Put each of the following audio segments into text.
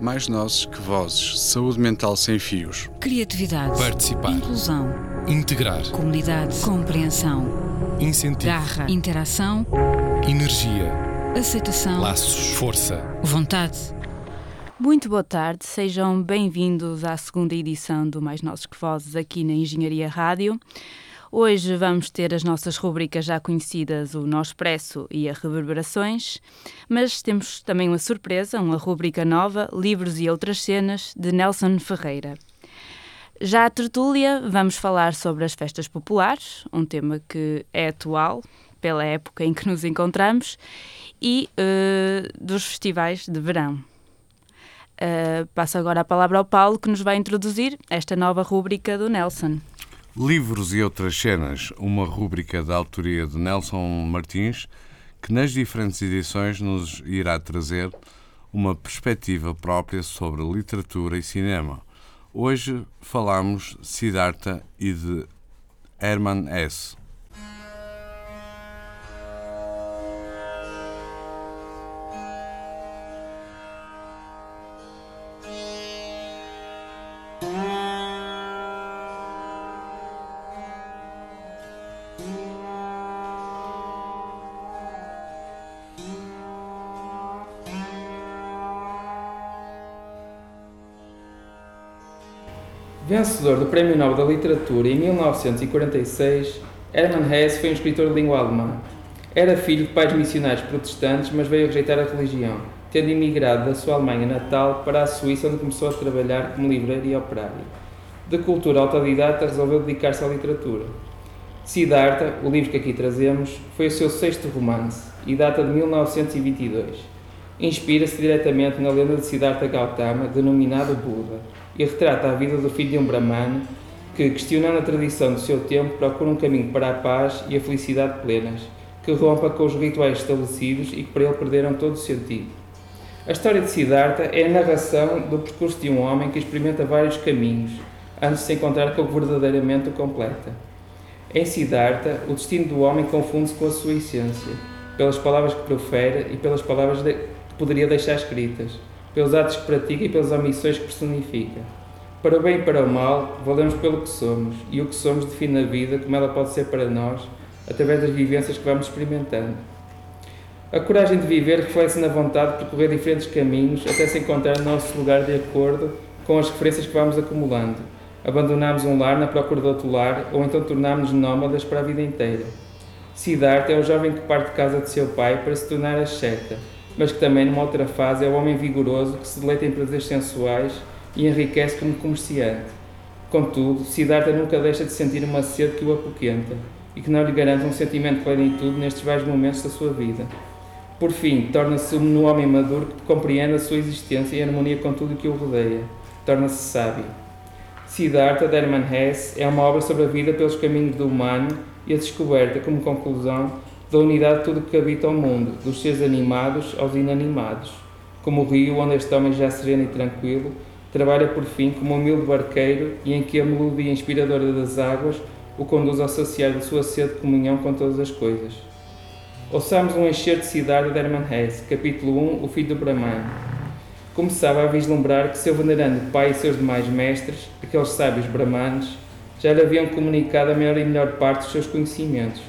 Mais nozes que vozes. Saúde mental sem fios. Criatividade. Participar. Inclusão. Integrar. Comunidade. Compreensão. Incentivo. Garra. Interação. Energia. Aceitação. Laços. Força. Vontade. Muito boa tarde, sejam bem-vindos à segunda edição do Mais Nossos que Vozes aqui na Engenharia Rádio. Hoje vamos ter as nossas rubricas já conhecidas, o Nó Expresso e a Reverberações, mas temos também uma surpresa, uma rubrica nova, Livros e Outras Cenas, de Nelson Ferreira. Já a tertúlia, vamos falar sobre as festas populares, um tema que é atual pela época em que nos encontramos, e uh, dos festivais de verão. Uh, passo agora a palavra ao Paulo, que nos vai introduzir esta nova rúbrica do Nelson. Livros e outras cenas, uma rúbrica da autoria de Nelson Martins, que nas diferentes edições nos irá trazer uma perspectiva própria sobre literatura e cinema. Hoje falamos de Siddhartha e de Hermann Hesse. Vencedor do Prémio Nobel da Literatura em 1946, Hermann Hesse foi um escritor de língua alemã. Era filho de pais missionários protestantes, mas veio rejeitar a religião, tendo emigrado da sua Alemanha natal para a Suíça, onde começou a trabalhar como livreiro e operário. De cultura autodidata, resolveu dedicar-se à literatura. Siddhartha, o livro que aqui trazemos, foi o seu sexto romance e data de 1922. Inspira-se diretamente na lenda de Siddhartha Gautama, denominado Buda, e retrata a vida do filho de um brahmano que, questionando a tradição do seu tempo, procura um caminho para a paz e a felicidade plenas, que rompa com os rituais estabelecidos e que para ele perderam todo o sentido. A história de Siddhartha é a narração do percurso de um homem que experimenta vários caminhos antes de se encontrar com o que verdadeiramente o completa. Em Siddhartha, o destino do homem confunde-se com a sua essência, pelas palavras que profere e pelas palavras que poderia deixar escritas pelos atos que pratica e pelas omissões que personifica. Para o bem e para o mal, valemos pelo que somos, e o que somos define a vida como ela pode ser para nós, através das vivências que vamos experimentando. A coragem de viver reflete-se na vontade de percorrer diferentes caminhos até se encontrar no nosso lugar de acordo com as referências que vamos acumulando. Abandonamos um lar na procura de outro lar, ou então tornamos-nos nómadas para a vida inteira. Siddhartha é o jovem que parte de casa de seu pai para se tornar asceta, mas que também, numa outra fase, é o homem vigoroso que se deleita em prazeres sensuais e enriquece como comerciante. Contudo, Siddhartha nunca deixa de sentir uma sede que o apoquenta e que não lhe garante um sentimento de plenitude nestes vários momentos da sua vida. Por fim, torna-se um homem maduro que compreende a sua existência em harmonia com tudo o que o rodeia. Torna-se sábio. Siddhartha de Hermann Hesse é uma obra sobre a vida pelos caminhos do humano e a descoberta, como conclusão, da unidade de tudo que habita o mundo, dos seres animados aos inanimados. Como o rio onde este homem já sereno e tranquilo, trabalha por fim como um humilde barqueiro e em que a melodia inspiradora das águas o conduz ao saciar de sua sede de comunhão com todas as coisas. Ouçamos um encher de cidade de Hermann Hesse, capítulo 1, O Filho do Brahman. Começava a vislumbrar que seu venerando pai e seus demais mestres, aqueles sábios brahmanes, já lhe haviam comunicado a maior e melhor parte dos seus conhecimentos,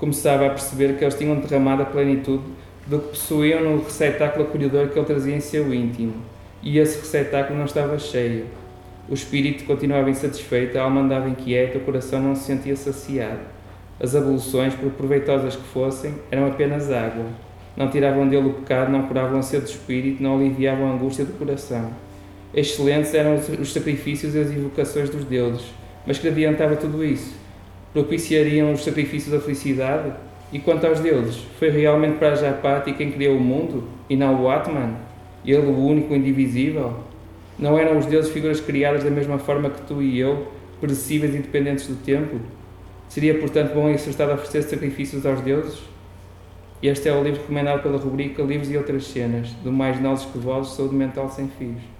começava a perceber que eles tinham derramado a plenitude do que possuíam no receptáculo acolhedor que ele trazia em seu íntimo, e esse receptáculo não estava cheio. O espírito continuava insatisfeito, a alma andava inquieta, o coração não se sentia saciado. As abluções, por proveitosas que fossem, eram apenas água. Não tiravam dele o pecado, não curavam a sede do espírito, não aliviavam a angústia do coração. Excelentes eram os sacrifícios e as invocações dos deuses, mas que adiantava tudo isso? Propiciariam os sacrifícios da felicidade? E quanto aos deuses, foi realmente para Japati quem criou o mundo e não o Atman? Ele, o único indivisível? Não eram os deuses figuras criadas da mesma forma que tu e eu, perecíveis e dependentes do tempo? Seria, portanto, bom acertar a oferecer sacrifícios aos deuses? Este é o livro recomendado pela rubrica Livros e Outras Cenas, do Mais Nozes que Vozes, Saúde Mental Sem Fios.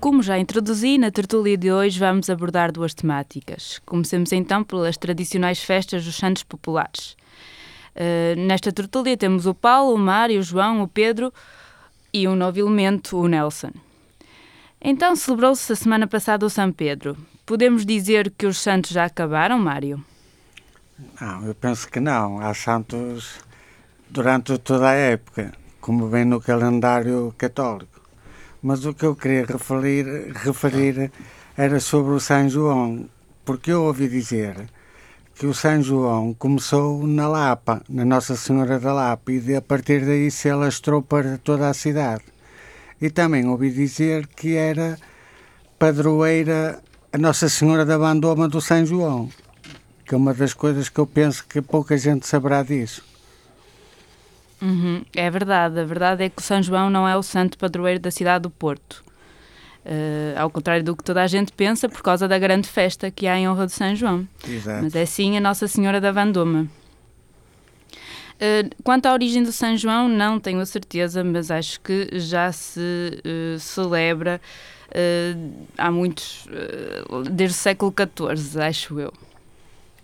Como já introduzi, na tertúlia de hoje vamos abordar duas temáticas. Comecemos então pelas tradicionais festas dos Santos Populares. Uh, nesta tertúlia temos o Paulo, o Mário, o João, o Pedro e um novo elemento, o Nelson. Então celebrou-se a semana passada o São Pedro. Podemos dizer que os santos já acabaram, Mário? Não, eu penso que não. Há santos durante toda a época, como vem no calendário católico. Mas o que eu queria referir, referir era sobre o São João, porque eu ouvi dizer que o São João começou na Lapa, na Nossa Senhora da Lapa, e a partir daí se alastrou para toda a cidade. E também ouvi dizer que era padroeira a Nossa Senhora da Bandoma do São João, que é uma das coisas que eu penso que pouca gente saberá disso. Uhum, é verdade, a verdade é que o São João não é o santo padroeiro da cidade do Porto. Uh, ao contrário do que toda a gente pensa, por causa da grande festa que há em honra de São João. Exato. Mas é sim a Nossa Senhora da Vandoma. Uh, quanto à origem do São João, não tenho a certeza, mas acho que já se uh, celebra há muitos, desde o século XIV, acho eu.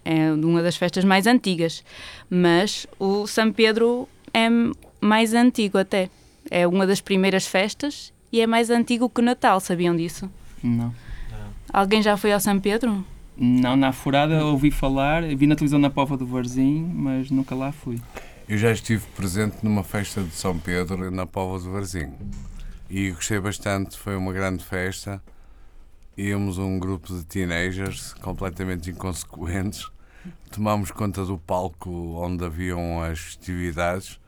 É uma das festas mais antigas. Mas o São Pedro é mais antigo até. É uma das primeiras festas e é mais antigo que o Natal, sabiam disso? Não. Alguém já foi ao São Pedro? Não, na Furada ouvi falar, vi na televisão na Pova do Varzim, mas nunca lá fui. Eu já estive presente numa festa de São Pedro na Pova do Varzim e gostei bastante, foi uma grande festa. Íamos um grupo de teenagers completamente inconsequentes, tomámos conta do palco onde haviam as festividades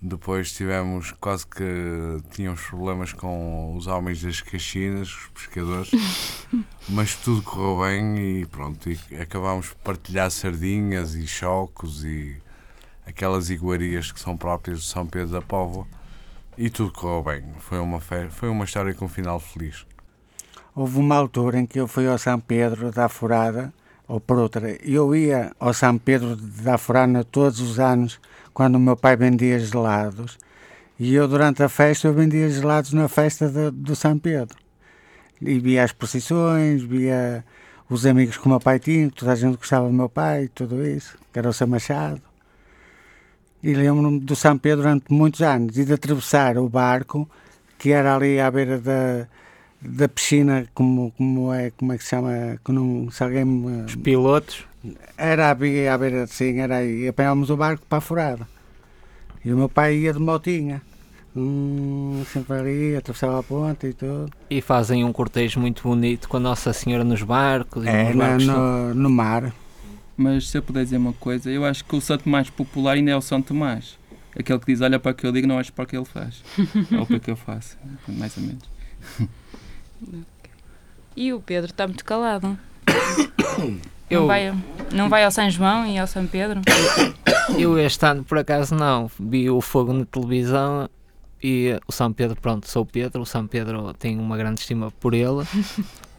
depois tivemos quase que tínhamos problemas com os homens das caxinas, os pescadores, mas tudo correu bem e pronto, e acabámos por partilhar sardinhas e chocos e aquelas iguarias que são próprias de São Pedro da Póvoa e tudo correu bem. Foi uma, foi uma história com um final feliz. Houve uma altura em que eu fui ao São Pedro da Furada, ou por outra, eu ia ao São Pedro da Furada todos os anos quando o meu pai vendia gelados. E eu, durante a festa, eu vendia gelados na festa de, do São Pedro. E via as procissões, via os amigos que o meu pai tinha, toda a gente gostava do meu pai, tudo isso, que era o São Machado. E lembro-me do São Pedro durante muitos anos e de atravessar o barco, que era ali à beira da, da piscina, como, como, é, como é que se chama? Que não, se alguém me... Os pilotos? Era à beira, sim, era aí. E apanhámos o barco para a furada. E o meu pai ia de motinha. Hum, sempre ali, atravessava a ponte e tudo. E fazem um cortejo muito bonito com a Nossa Senhora nos barcos. é, nos barcos no, no, mar. Mas se eu puder dizer uma coisa, eu acho que o santo mais popular ainda é o São Tomás. Aquele que diz, olha para o que eu digo, não acho para o que ele faz. ou para o que eu faço, mais ou menos. E o Pedro está muito calado. Eu... Não, vai, não vai ao São João e ao São Pedro? Eu este ano, por acaso, não. Vi o fogo na televisão e o São Pedro, pronto, sou Pedro. O São Pedro tem uma grande estima por ele.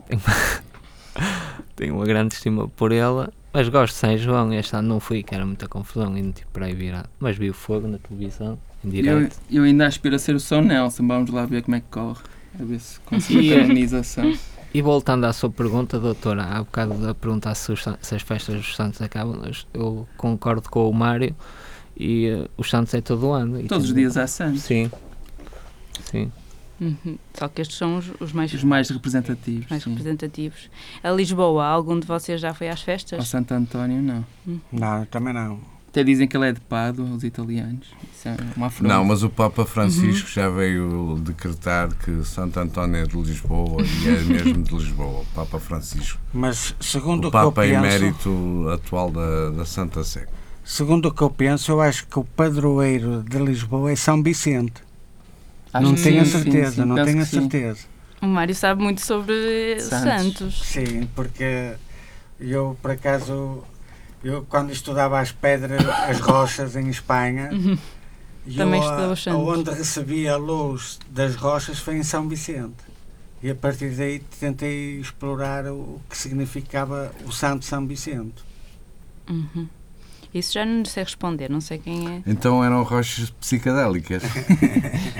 tenho uma grande estima por ele. Mas gosto de São João. Este ano não fui, que era muita confusão e não tive para aí virado. Mas vi o fogo na televisão, em direto. Eu, eu ainda aspiro a ser o São Nelson. Vamos lá ver como é que corre. A ver se consigo a canonização. E voltando à sua pergunta, doutora, há bocado a perguntar se, os, se as festas dos Santos acabam, eu concordo com o Mário e uh, os Santos é todo o ano. Todos os dias há Santos. Sim. Sim. Uhum. Só que estes são os, os mais, os mais representativos. Mais representativos. A Lisboa, algum de vocês já foi às festas? Ao Santo António, não. Uhum. Não, também não. Até dizem que ele é de Pado, os italianos. Isso é uma afronta. Não, mas o Papa Francisco uhum. já veio decretar que Santo António é de Lisboa e é mesmo de Lisboa, o Papa Francisco. Mas segundo o, Papa que eu emérito atual da, da Santa Sé. Segundo o que eu penso, eu acho que o padroeiro de Lisboa é São Vicente. Acho não tenho a certeza, sim, sim, não tenho a certeza. O Mário sabe muito sobre Santos. Santos. Sim, porque eu, por acaso, eu, quando estudava as pedras, as rochas em Espanha, uhum. Também estudava. Onde recebi a luz das rochas foi em São Vicente. E a partir daí tentei explorar o que significava o Santo São Vicente. Uhum. Isso já não sei responder, não sei quem é. Então eram rochas psicadélicas?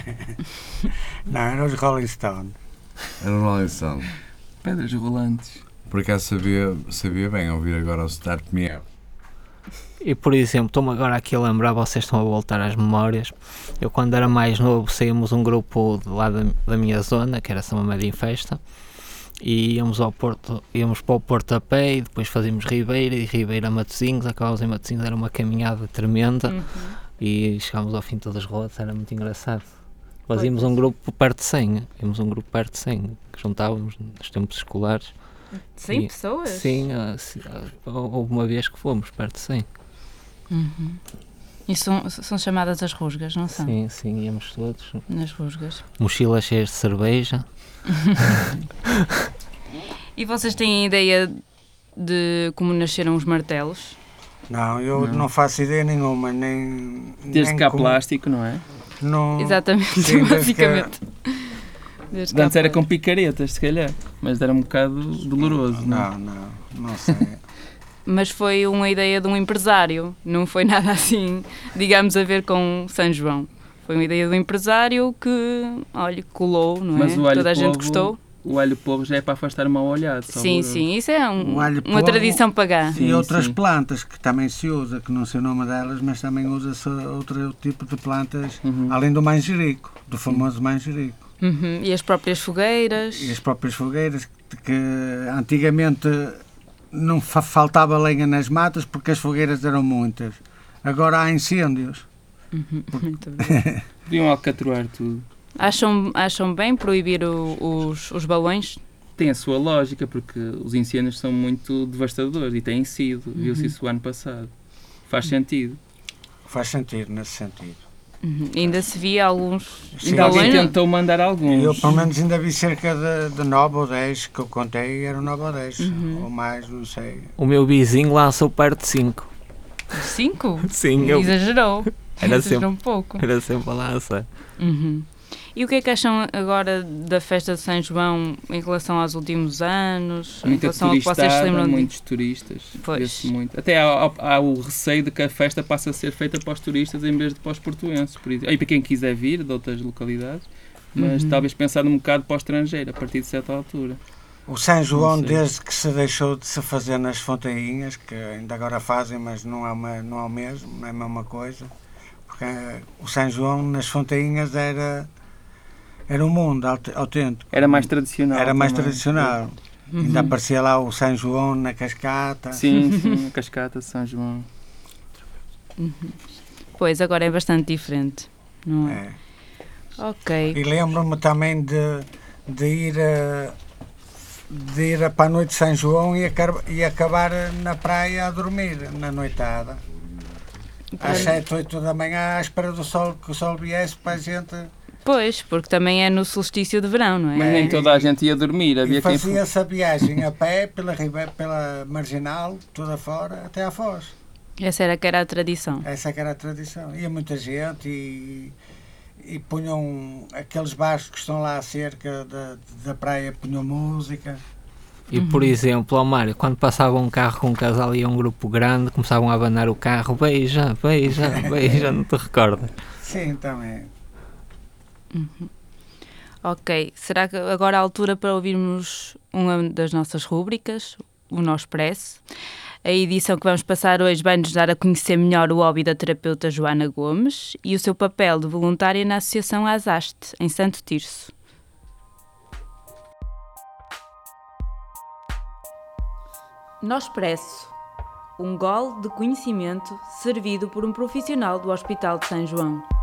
não, eram os Rolling Stones. Era um Rolling Stone. Pedras rolantes. Por acaso sabia, sabia bem ouvir agora o Start Me Up. E por exemplo, estou-me agora aqui a lembrar, vocês estão a voltar às memórias. Eu quando era mais novo saímos um grupo de lá da, da minha zona, que era São Média em Festa, e íamos ao Porto, íamos para o Porto a pé e depois fazíamos Ribeira e Ribeira a Matosinhos, acabámos em Matosinhos, era uma caminhada tremenda Uhum. e chegámos ao fim de todas as rodas, era muito engraçado. Nós Pois. íamos um grupo perto de 100, íamos um grupo perto de 100, que juntávamos nos tempos escolares. 100 E- pessoas? Sim, ah, ah, houve uma vez que fomos perto de 100. Uhum. E são, são chamadas as rusgas, não são? Sim, sim, íamos todos. Nas rusgas. Mochilas cheias de cerveja. E vocês têm ideia de como nasceram os martelos? Não, eu Não. não, faço ideia nenhuma, nem. Desde nem cá como- plástico, não é? Não, Exatamente, sim, desde que- basicamente. Desde Antes era com picaretas, se calhar. Mas era um bocado doloroso, não é? Não, não, não sei. Mas foi uma ideia de um empresário, não foi nada assim, digamos, a ver com São João. Foi uma ideia de um empresário que, olha, colou, não é? Mas o alho Toda a gente povo- gostou. O alho povo já é para afastar o mau olhado. Sim, sim, isso é um- uma povo- tradição pagã. Sim, e outras sim. plantas que também se usa, que não sei o nome delas, mas também usa-se outro tipo de plantas, Uhum. além do manjerico, do famoso manjerico. Uhum, E as próprias fogueiras. E as próprias fogueiras, que, antigamente não fa- faltava lenha nas matas porque as fogueiras eram muitas. Agora há incêndios. Uhum, muito bem. Deviam alcatroar tudo. acham, acham bem proibir o- os, os balões? Tem a sua lógica, porque os incêndios são muito devastadores e têm sido. Viu-se isso o ano passado. Faz sentido. Faz sentido nesse sentido. Uhum. Ainda se via alguns Sim. Ainda alguém tentou mandar alguns. Eu pelo menos ainda vi cerca de, de 9 ou 10 que eu contei, eram 9 ou 10, Uhum. ou mais, não sei. O meu vizinho lançou perto de 5. Cinco? Sim, eu Exagerou. Era Exagerou um pouco. era sempre a lançar. Uhum. E o que é que acham agora da festa de São João em relação aos últimos anos? em Muita relação ao que vocês se lembram de... muitos turistas. Pois. Muito. Até há, há- há o receio de que a festa passe a ser feita para os turistas em vez de para os portuenses. Por isso. E para quem quiser vir de outras localidades, mas Uhum. talvez pensar um bocado para o estrangeiro, a partir de certa altura. O São João, desde que se deixou de se fazer nas fontainhas, que ainda agora fazem, mas não é, uma, não é o mesmo, não é a mesma coisa, porque eh, o São João nas fontainhas era, era um mundo aut- autêntico. Era mais tradicional. Era mais também. tradicional. Ainda aparecia lá o São João na cascata. Sim, sim, a cascata de São João. Pois, agora é bastante diferente. Não é? É. Ok. E lembro-me também de, de ir a, de ir para a noite de São João e, acar- e acabar na praia a dormir, na noitada. Às 7, 8 da manhã, à espera do sol, que o sol viesse para a gente. Pois, porque também é no solstício de verão, não é? Mas nem toda a gente ia dormir. Havia E quem fazia-se a viagem a pé, pela, pela marginal, toda fora, até à Foz. Essa era que era a tradição. Essa que era a tradição. Ia muita gente e, e punham aqueles bares que estão lá cerca da, da praia, punham música. E por exemplo, ao Mário, quando passava um carro com um casal e um grupo grande, começavam a abanar o carro, beija, beija, beija, não te recordas? Sim, também. Ok. Será que agora é a altura para ouvirmos uma das nossas rúbricas, o Nó Expresso? A edição que vamos passar hoje vai nos dar a conhecer melhor o hobby da terapeuta Joana Gomes e o seu papel de voluntária na Associação Azaste, em Santo Tirso. Nó Expresso. Um gole de conhecimento servido por um profissional do Hospital de São João.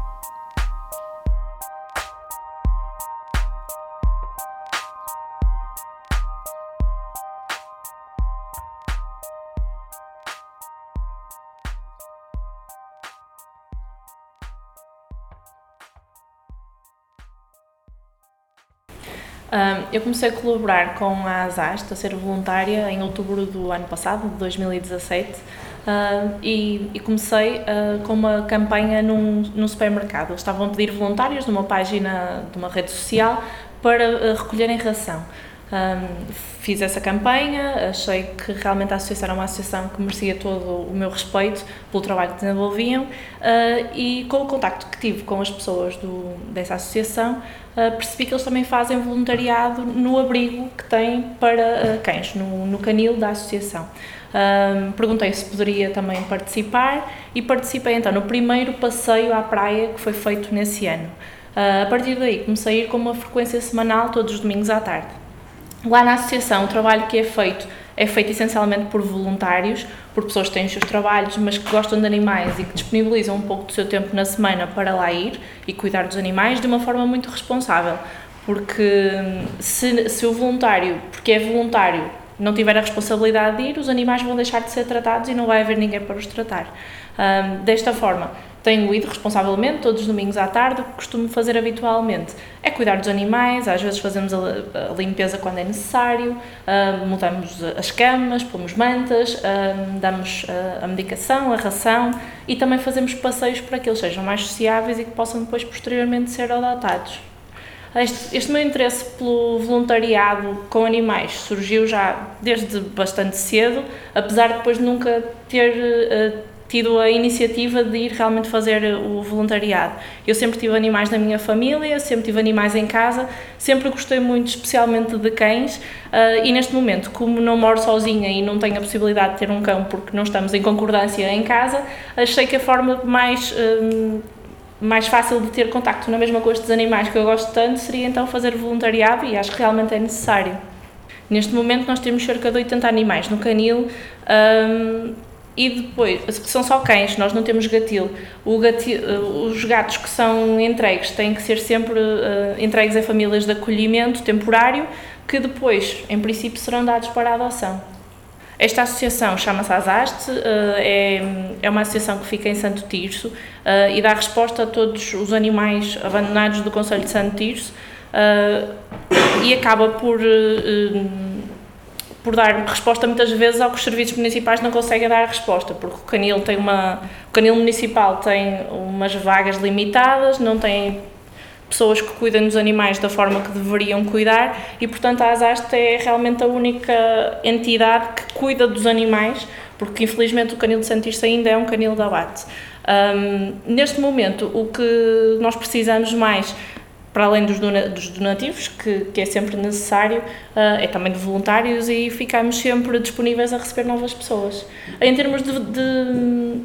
Eu comecei a colaborar com a Azaste, a ser voluntária, em outubro do ano passado, de 2017, uh, e, comecei uh, com uma campanha num, supermercado. Estavam a pedir voluntários numa página de uma rede social para uh, recolherem ração. Um, fiz essa campanha, achei que realmente a associação era uma associação que merecia todo o meu respeito pelo trabalho que desenvolviam uh, e com o contacto que tive com as pessoas do, dessa associação uh, percebi que eles também fazem voluntariado no abrigo que têm para uh, cães, no, no canil da associação. Um, perguntei se poderia também participar e participei então no primeiro passeio à praia que foi feito nesse ano. a partir daí comecei a ir com uma frequência semanal todos os domingos à tarde. Lá na associação, o trabalho que é feito é feito essencialmente por voluntários, por pessoas que têm os seus trabalhos, mas que gostam de animais e que disponibilizam um pouco do seu tempo na semana para lá ir e cuidar dos animais de uma forma muito responsável. Porque hum, se, se o voluntário, porque é voluntário, não tiver a responsabilidade de ir, os animais vão deixar de ser tratados e não vai haver ninguém para os tratar. Um, desta forma, tenho ido responsavelmente todos os domingos à tarde, o que costumo fazer habitualmente é cuidar dos animais, às vezes fazemos a, limpeza quando é necessário, uh, mudamos as camas, pomos mantas, uh, damos uh, a medicação, a ração e também fazemos passeios para que eles sejam mais sociáveis e que possam depois posteriormente ser adotados. Este, este meu interesse pelo voluntariado com animais surgiu já desde bastante cedo, apesar de depois nunca ter tido a iniciativa de ir realmente fazer o voluntariado. Eu sempre tive animais na minha família, sempre tive animais em casa, sempre gostei muito, especialmente de cães, uh, e neste momento, como não moro sozinha e não tenho a possibilidade de ter um cão porque não estamos em concordância em casa, achei que a forma mais. Um, mais fácil de ter contacto na mesma com estes animais que eu gosto tanto seria então fazer voluntariado e acho que realmente é necessário. Neste momento nós temos cerca de 80 animais no canil, um, e depois, são só cães, nós não temos gatil. gatil eh, os gatos que são entregues têm que ser sempre uh, entregues a famílias de acolhimento temporário, que depois, em princípio, serão dados para a adoção. Esta associação chama-se Azaste, uh, é, é uma associação que fica em Santo Tirso uh, e dá resposta a todos os animais abandonados do Conselho de Santo Tirso e acaba por por dar resposta muitas vezes ao que os serviços municipais não conseguem dar resposta, porque o canil tem uma o canil municipal tem umas vagas limitadas, não tem pessoas que cuidam dos animais da forma que deveriam cuidar e portanto a Asaste é realmente a única entidade que cuida dos animais, porque infelizmente o canil de Santis ainda é um canil de abate. Um, neste momento o que nós precisamos mais para além dos, donativos, que, que é sempre necessário, uh, é também de voluntários e ficamos sempre disponíveis a receber novas pessoas. Em termos de, de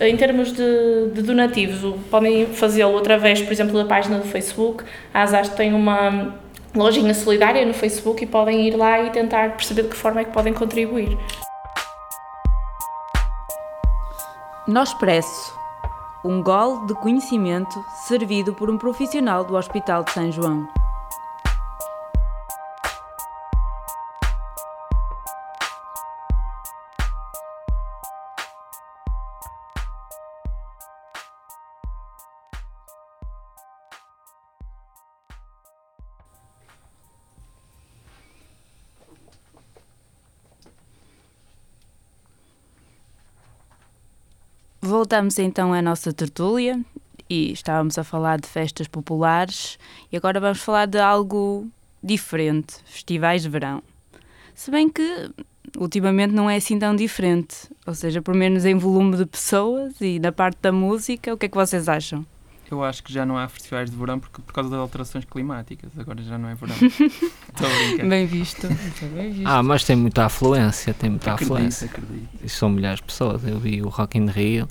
em termos de, de donativos, podem fazê-lo através, por exemplo, da página do Facebook. A Asas tem uma lojinha solidária no Facebook e podem ir lá e tentar perceber de que forma é que podem contribuir. Nós Expresso um gole de conhecimento servido por um profissional do Hospital de São João. Voltamos então à nossa tertúlia e estávamos a falar de festas populares e agora vamos falar de algo diferente, festivais de verão. Se bem que ultimamente não é assim tão diferente, ou seja, por menos em volume de pessoas e na parte da música, o que é que vocês acham? Eu acho que já não há festivais de verão porque, por causa das alterações climáticas. Agora já não é verão. Estou a brincar. Bem visto. bem visto. Ah, mas tem muita afluência, tem muita acredito, afluência. Acredito. E são milhares de pessoas. Eu vi o Rock in Rio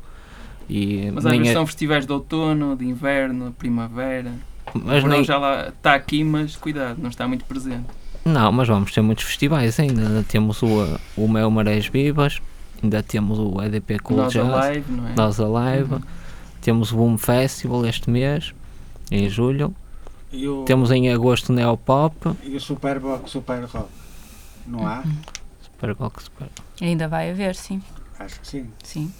e mas às vezes é... são festivais de outono, de inverno, primavera. Mas o nem... já lá está aqui, mas cuidado, não está muito presente. Não, mas vamos ter muitos festivais ainda. Temos o, o Mel Marés Vivas, ainda temos o EDP Cool Nós Jazz, Alive, não é? Nós Alive. Uhum. Temos o Boom Festival este mês, em julho. O... Temos em agosto o Neopop. E o Super Rock, Super Rock. Não há? Uhum. Super Rock, Super Ainda vai haver, sim. Acho que sim. Sim.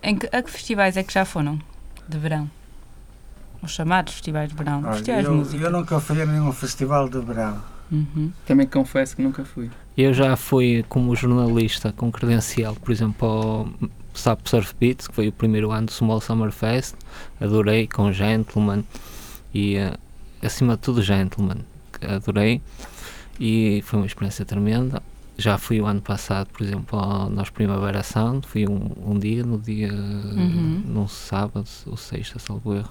Em que, a que festivais é que já foram de verão? Os chamados festivais de verão, Olha, festivais eu, de música. Eu nunca fui a nenhum festival de verão. Uhum. Também confesso que nunca fui. Eu já fui como jornalista com credencial, por exemplo, ao SAP Surf Beats, que foi o primeiro ano do Small Summer Fest. Adorei, com Gentleman e uh, acima de tudo Gentleman, adorei. e foi uma experiência tremenda. Já fui o ano passado, por exemplo, ao nosso Primavera Sound, fui um, um dia, no dia, Uhum. num sábado, ou sexta, salvo erro.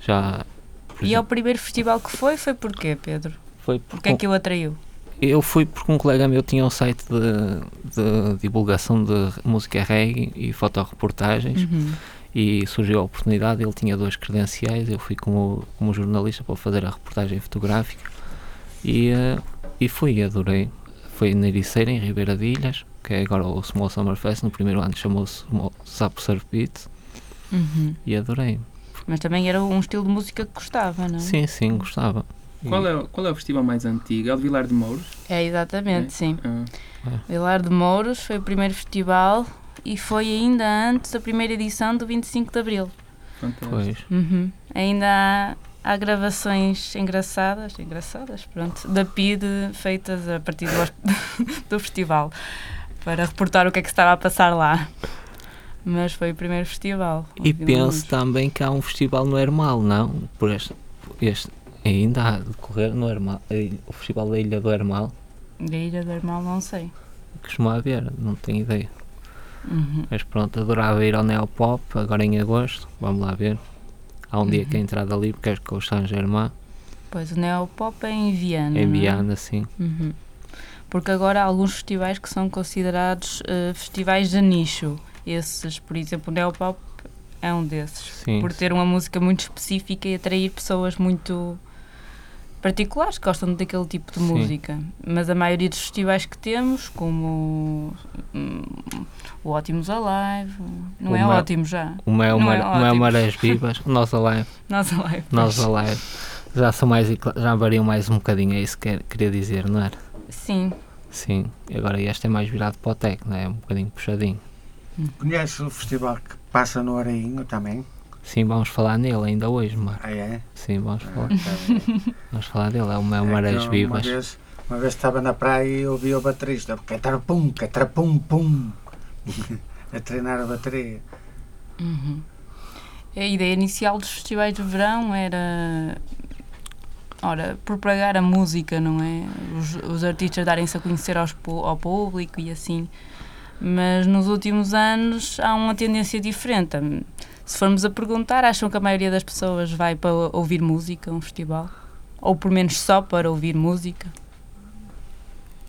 Já, por E ao exemplo, primeiro festival que foi, foi porquê, Pedro? foi Porquê é que o atraiu? Eu fui porque um colega meu tinha um site de, de divulgação de música reggae e fotoreportagens Uhum. e surgiu a oportunidade, ele tinha dois credenciais, eu fui como, como jornalista para fazer a reportagem fotográfica e, eh, e fui, adorei. Foi na Ericeira, em Ribeira de Ilhas, que é agora o Small Summer Fest, no primeiro ano chamou-se Sapo Surf Beat Uhum. e adorei. Mas também era um estilo de música que gostava, não é? Sim, sim, gostava. Qual é, o- qual é o festival mais antigo? É o de Vilar de Mouros? É, exatamente, É? sim. Ah, Vilar de Mouros foi o primeiro festival e foi ainda antes da primeira edição do 25 de Abril. fantástico. Pois, Uhum. Ainda há, há gravações engraçadas, engraçadas, pronto, da PID feitas a partir do, do festival para reportar o que é que se estava a passar lá. Mas foi o primeiro festival. E penso também que há um festival no Hermal, não? Por este, este ainda há de decorrer no Hermal, eh, o festival da Ilha do Hermal, Da Ilha do Hermal não sei. costuma haver, não tenho ideia. Uhum. Mas pronto, adorava ir ao Neopop, agora em agosto, vamos lá ver. Há um dia que é entrada livre, que é com o Saint Germain, Pois o Neopop é em Viana. em é? Viana, sim. Uhum. Porque agora há alguns festivais que são considerados eh, festivais de nicho. Esses, por exemplo, o Neopop é um desses. Sim, por ter uma música muito específica e atrair pessoas muito particulares que gostam daquele tipo de Sim. música. Mas a maioria dos festivais que temos, como hum, o Ótimos Alive, não O é ótimo já. O Mel, Não é o. Marés Vivas, o Nós Alive, Nós Alive. Nós Alive. Já são mais, já variam mais um bocadinho, é isso que quer- queria dizer, não era? Sim. Sim, agora este é mais virado para o tecno, é um bocadinho puxadinho. Conhece o festival que passa no Arainho também? Sim, vamos falar nele ainda hoje, Marco. Ah, é? Sim, vamos Ah, falar. tá. Vamos falar dele, é o Mel É que Marés Vivas. Uma vez, uma vez estava na praia e ouvi o baterista, catrapum, catrapum, pum, a treinar a bateria. Uhum. A ideia inicial dos festivais de verão era ora, propagar a música, não é? Os, os artistas darem-se a conhecer aos, ao público e assim. Mas nos últimos anos há uma tendência diferente. Se formos a perguntar, acham que a maioria das pessoas vai para ouvir música a um festival? Ou por menos só para ouvir música?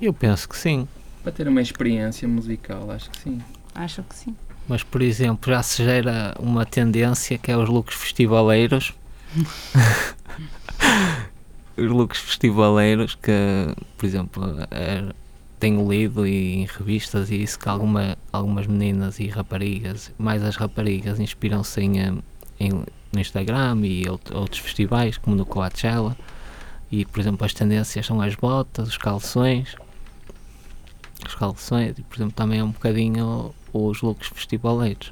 Eu penso que sim, Para ter uma experiência musical, acho que sim. Acho que sim. mas por exemplo, já se gera uma tendência que é os looks festivaleiros. os looks festivaleiros que, por exemplo, é, tenho lido e em revistas e isso que alguma, algumas meninas e raparigas, mais as raparigas, inspiram-se em, em- no Instagram e out- outros festivais, como no Coachella. E, por exemplo, as tendências são as botas, os calções. Os calções, e, por exemplo, também é um bocadinho os looks festivaleiros.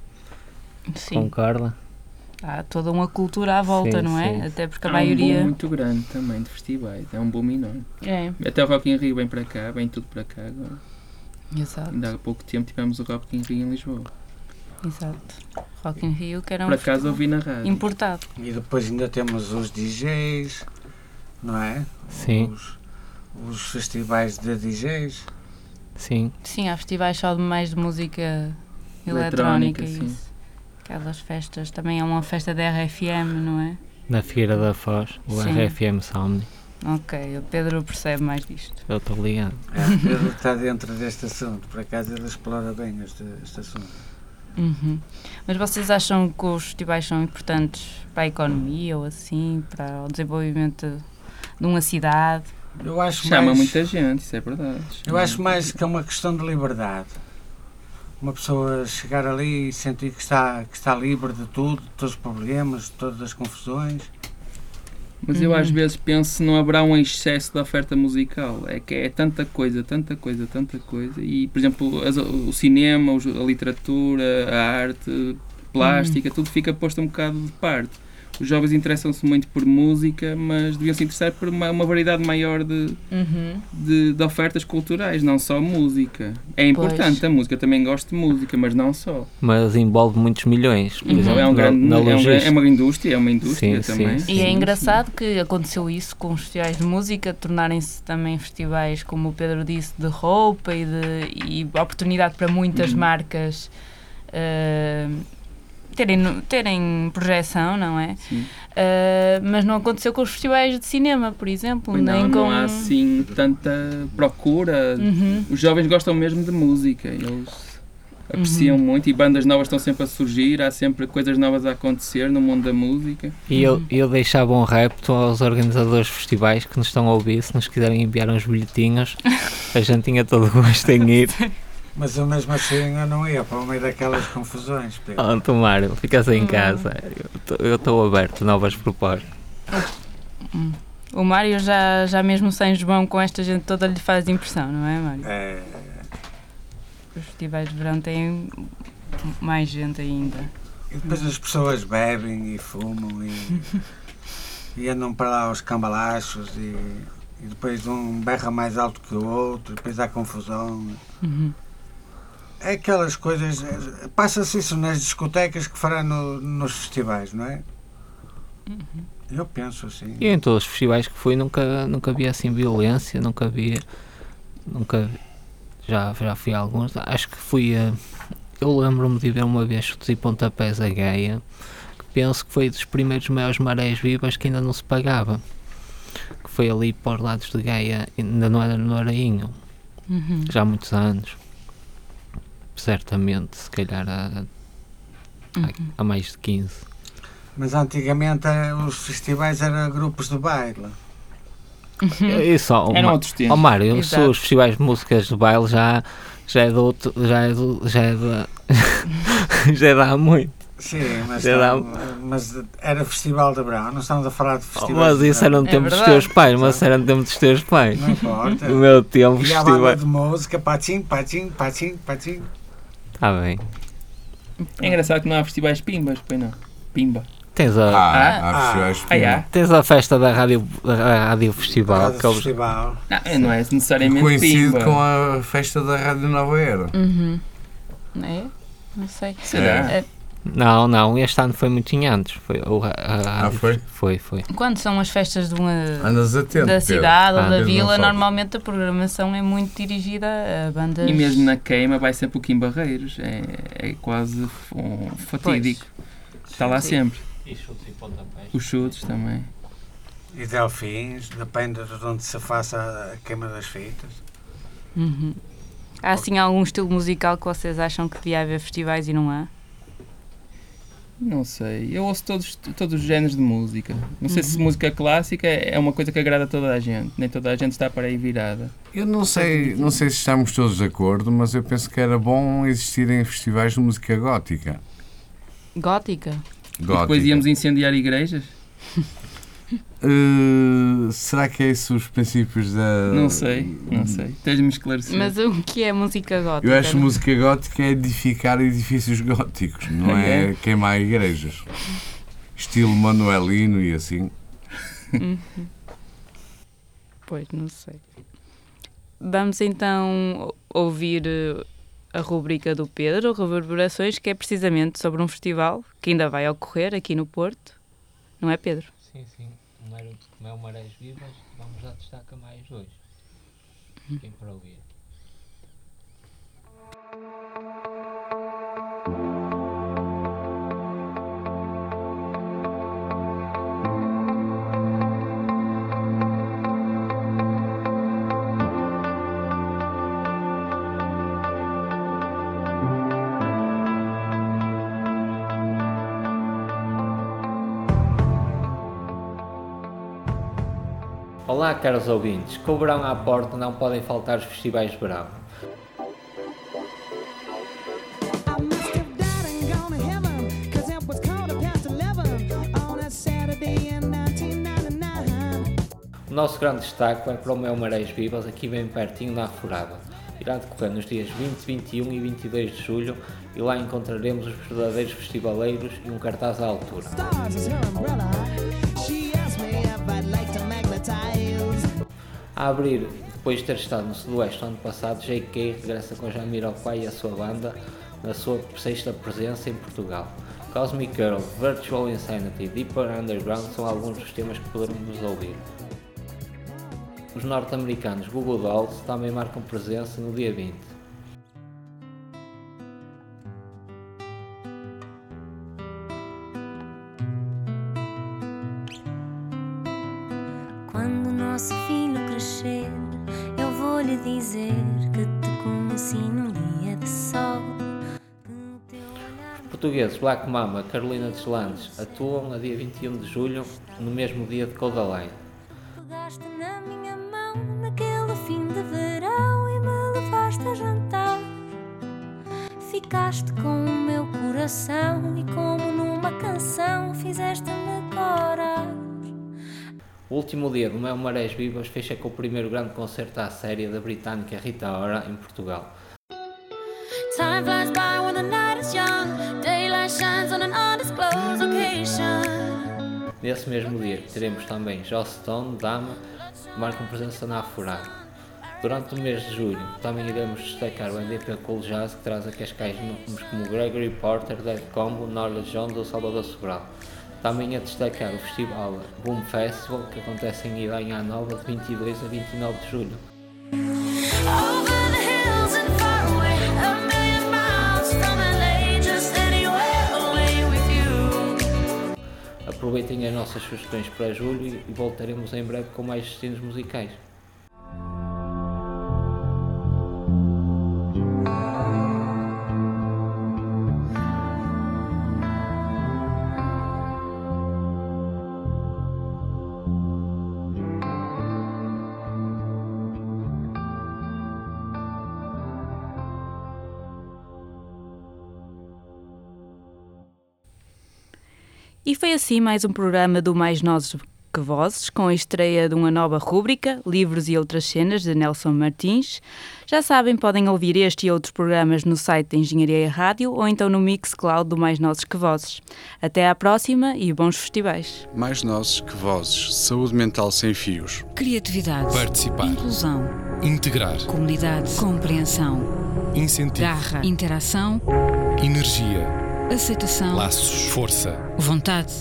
Sim. Concorda? Há toda uma cultura à volta, Sim, não é? sim. Até porque a Há um maioria. boom muito grande também de festivais, é um boom enorme. É, Até o Rock in Rio vem para cá, vem tudo para cá agora. exato. Ainda há pouco tempo tivemos o Rock in Rio em Lisboa. Exato. Rock in Rio, que era um Por acaso ouvi na rádio. importado. E depois ainda temos os DJs, não é? Sim, Os, os festivais de DJs. sim. Sim, há festivais só de mais de música Eletrónica, eletrónica. e sim. Aquelas festas. Também é uma festa da RFM, não é? Na Figueira da Foz, o Sim. RFM Somni. Ok, o Pedro percebe mais disto. Eu estou ligado. É, ele está dentro deste assunto, por acaso ele explora bem este, este assunto. Uhum. Mas vocês acham que os festivais são importantes para a economia ou assim, para o desenvolvimento de uma cidade? Eu acho Chama mais, muita gente, isso é verdade. Eu acho mais que é uma questão de liberdade. Uma pessoa chegar ali e sentir que está, que está livre de tudo, de todos os problemas, de todas as confusões. Mas eu às Uhum. vezes penso se não haverá um excesso de oferta musical. É que é tanta coisa, tanta coisa, tanta coisa. E, por exemplo, as- o cinema, a literatura, a arte, plástica, tudo fica posto um bocado de parte. Os jovens interessam-se muito por música, mas deviam se interessar por uma, uma variedade maior de, Uhum. de, de ofertas culturais, não só música. É importante Pois. a música, também gosto de música, mas não só. Mas envolve muitos milhões. Por Uhum. exemplo, É, um na- grande, na é, um é uma indústria, é uma indústria Sim, também. sim, E é Sim, engraçado que aconteceu isso com os festivais de música, tornarem-se também festivais, como o Pedro disse, de roupa e, de, e oportunidade para muitas Uhum. marcas eh, terem, terem projeção, não é? Sim. Eh, mas não aconteceu com os festivais de cinema, por exemplo, Pois nem não, com. não há assim tanta procura. Uhum. Os jovens gostam mesmo de música, eles Uhum. apreciam muito e bandas novas estão sempre a surgir, há sempre coisas novas a acontecer no mundo da música. E eu, eu deixava um repto aos organizadores de festivais que nos estão a ouvir, se nos quiserem enviar uns bilhetinhos, a gente tinha todo o gosto em ir. Mas eu mesmo assim eu não ia para o meio daquelas confusões, Pedro. Oh, Mário, ficas em Hum. casa. Eu estou aberto a novas propostas. O Mário já, já mesmo sem João com esta gente toda lhe faz impressão, não é, Mário? É, Os festivais de verão têm mais gente ainda. e depois as pessoas bebem e fumam e, e andam para lá aos cambalachos e, e depois um berra mais alto que o outro, depois há confusão. Uhum. É aquelas coisas. é, Passa-se isso nas discotecas que fará no- nos festivais, não é? Eu penso assim. E em todos os festivais que fui nunca, nunca havia assim violência, nunca havia. Nunca. Já, já fui a alguns. Acho que fui a. Eu lembro-me de ver uma vez chutes e pontapés a Gaia, que penso que foi dos primeiros maiores marés vivas que ainda não se pagava. Que foi ali para os lados de Gaia, ainda não era no Arainho, Uhum. já há muitos anos. Certamente, se calhar há, há, há mais de 15. Mas antigamente eh, os festivais eram grupos de baile. E só, Eram uma- outros Ó tempos. Mário, eu Exato. sou os festivais de músicas de baile já, já é do outro, já é do, já é da, já é muito. Sim, mas, Já dá- estão- mas era festival de verão, não estamos a falar de Oh, festivais mas de isso era no É tempo dos teus pais, mas era no tempo dos teus pais. Não importa. No meu tempo, E a banda festival. de música, patim, patim, patim, patim. Tá bem. É engraçado que não há festivais pimbas, pois não. Pimba. Tens a, Há, há festivais Ah, yeah. tens a festa da Rádio, da Rádio Festival. Festival, que eles- festival. Não, não é necessariamente Coincide pimba. com a festa da Rádio Nova Era. Uhum. É? Não sei. Será? É. Não, não, este ano foi muito antes. Foi, o, a, a Rádio- foi? Foi, foi. Quando são as festas de uma, Andas atento. da Pedro. cidade ou Ah, da vila, normalmente a programação é muito dirigida a bandas. E mesmo na queima vai sempre o Kim Barreiros. É, é quase um fatídico. Está lá sempre. E chutes e pontapés. Os chutes também. E delfins, depende de onde se faça a queima das fitas. Uhum. Há assim algum estilo musical que vocês acham que devia haver festivais e não há? Não sei. Eu ouço todos, todos os géneros de música. Não sei Uhum. se música clássica é uma coisa que agrada a toda a gente. Nem toda a gente está para aí virada. Eu não sei, não sei se estamos todos de acordo, mas eu penso que era bom existirem festivais de música gótica. Gótica? E depois Gótica. íamos incendiar igrejas? Eh, será que é esses os princípios da. Não sei, não sei. Tens-me esclarecer. Mas o que é música gótica? Eu acho música gótica é edificar edifícios góticos, não é É. queimar igrejas. Estilo manuelino e assim. Uhum. Pois, não sei. Vamos então ouvir eh, a rubrica do Pedro, Reverberações, que é precisamente sobre um festival que ainda vai ocorrer aqui no Porto. Não é, Pedro? Sim, sim. Como é o Marés Vivas, vamos já destacar mais dois. Fiquem para ouvir. Olá, caros ouvintes. Com o verão à porta não podem faltar os festivais de verão. I must have died and gone to heaven, 'cause it was quarter past 11 on a Saturday in 1999. O nosso grande destaque vai para o meu Marés Vivas, aqui bem pertinho na Afurada. Irá decorrer nos dias 20, 21 e 22 de julho e lá encontraremos os verdadeiros festivaleiros e um cartaz à altura. A abrir, depois de ter estado no Sudoeste ano passado, J.K. regressa com Jamiroquai e a sua banda na sua sexta presença em Portugal. Cosmic Girl, Virtual Insanity e Deeper Underground são alguns dos temas que poderemos ouvir. Os norte-americanos Google Dolls também marcam presença no dia 20. Portugueses Black Mama Carolina Deslandes atuam a dia 21 de julho, no mesmo dia de Codaline. pegaste na minha mão naquele fim de verão e me levaste a jantar. Ficaste com o meu coração e como numa canção fizeste-me corar. O último dia do Mel Marés Vivas fecha com o primeiro grande concerto à série da britânica Rita Ora em Portugal. Time flies by when the night is young. Nesse mesmo dia teremos também Joss Stone, Dama, marcam presença na Afurar. Durante o mês de julho também iremos destacar o NDP Cool Jazz que traz a Cascais nomes como Gregory Porter, Dead Combo, Norla Jones ou Salvador Sobral. Também a destacar o festival Boom Festival que acontece em Idanha Nova de 22 a 29 de julho. Aproveitem as nossas sugestões para julho e voltaremos em breve com mais destinos musicais. Assim mais um programa do Mais Nozes que Vozes, com a estreia de uma nova rúbrica, Livros e Outras Cenas, de Nelson Martins. Já sabem, podem ouvir este e outros programas no site da Engenharia e Rádio ou então no Mixcloud do Mais Nozes que Vozes. Até à próxima e bons festivais. Mais nozes que vozes. Saúde mental sem fios. Criatividade. Participar. Inclusão. Integrar. Comunidade. Compreensão. Incentivo. Garra. Interação. Energia. Aceitação. Laços. Força. Vontade.